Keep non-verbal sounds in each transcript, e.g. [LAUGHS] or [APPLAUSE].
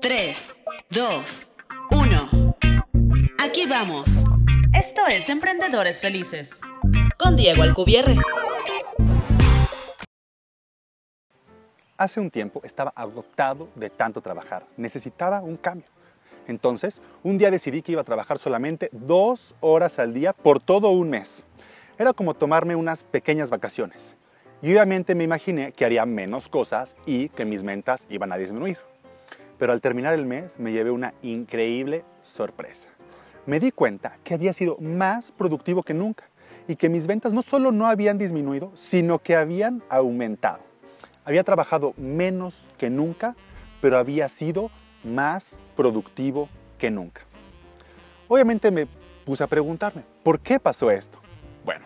3, 2, 1. Aquí vamos. Esto es Emprendedores Felices. Con Diego Alcubierre. Hace un tiempo estaba agotado de tanto trabajar. Necesitaba un cambio. Entonces, un día decidí que iba a trabajar solamente dos horas al día por todo un mes. Era como tomarme unas pequeñas vacaciones. Y obviamente me imaginé que haría menos cosas y que mis ventas iban a disminuir. Pero al terminar el mes me llevé una increíble sorpresa. Me di cuenta que había sido más productivo que nunca y que mis ventas no solo no habían disminuido, sino que habían aumentado. Había trabajado menos que nunca, pero había sido más productivo que nunca. Obviamente me puse a preguntarme, ¿por qué pasó esto? Bueno,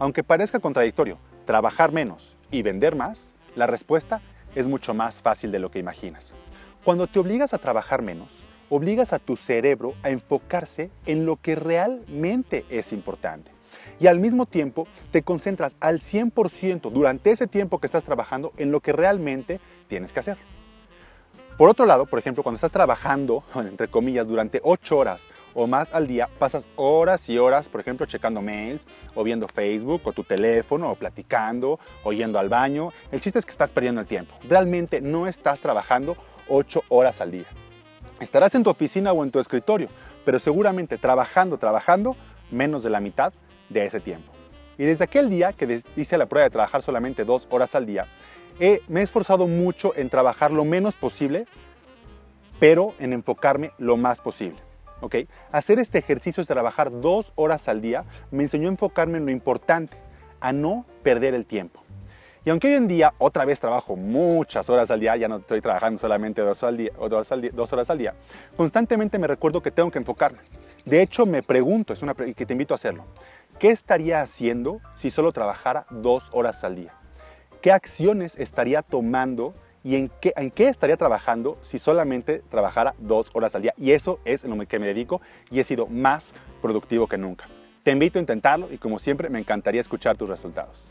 aunque parezca contradictorio, trabajar menos y vender más, la respuesta es mucho más fácil de lo que imaginas. Cuando te obligas a trabajar menos, obligas a tu cerebro a enfocarse en lo que realmente es importante. Y al mismo tiempo te concentras al 100% durante ese tiempo que estás trabajando en lo que realmente tienes que hacer. Por otro lado, por ejemplo, cuando estás trabajando, [LAUGHS] entre comillas, durante 8 horas o más al día, pasas horas y horas, por ejemplo, checando mails o viendo Facebook o tu teléfono o platicando o yendo al baño. El chiste es que estás perdiendo el tiempo. Realmente no estás trabajando 8 horas al día. Estarás en tu oficina o en tu escritorio, pero seguramente trabajando, trabajando menos de la mitad de ese tiempo. Y desde aquel día que hice la prueba de trabajar solamente dos horas al día, me he esforzado mucho en trabajar lo menos posible, pero en enfocarme lo más posible. ¿okay? Hacer este ejercicio de trabajar dos horas al día me enseñó a enfocarme en lo importante, a no perder el tiempo. Y aunque hoy en día otra vez trabajo muchas horas al día, ya no estoy trabajando solamente dos, horas al día, constantemente me recuerdo que tengo que enfocarme. De hecho, me pregunto, es una que te invito a hacerlo, ¿qué estaría haciendo si solo trabajara dos horas al día? ¿Qué acciones estaría tomando y en qué, en qué estaría trabajando si solamente trabajara dos horas al día? Y eso es en lo que me dedico y he sido más productivo que nunca. Te invito a intentarlo y como siempre me encantaría escuchar tus resultados.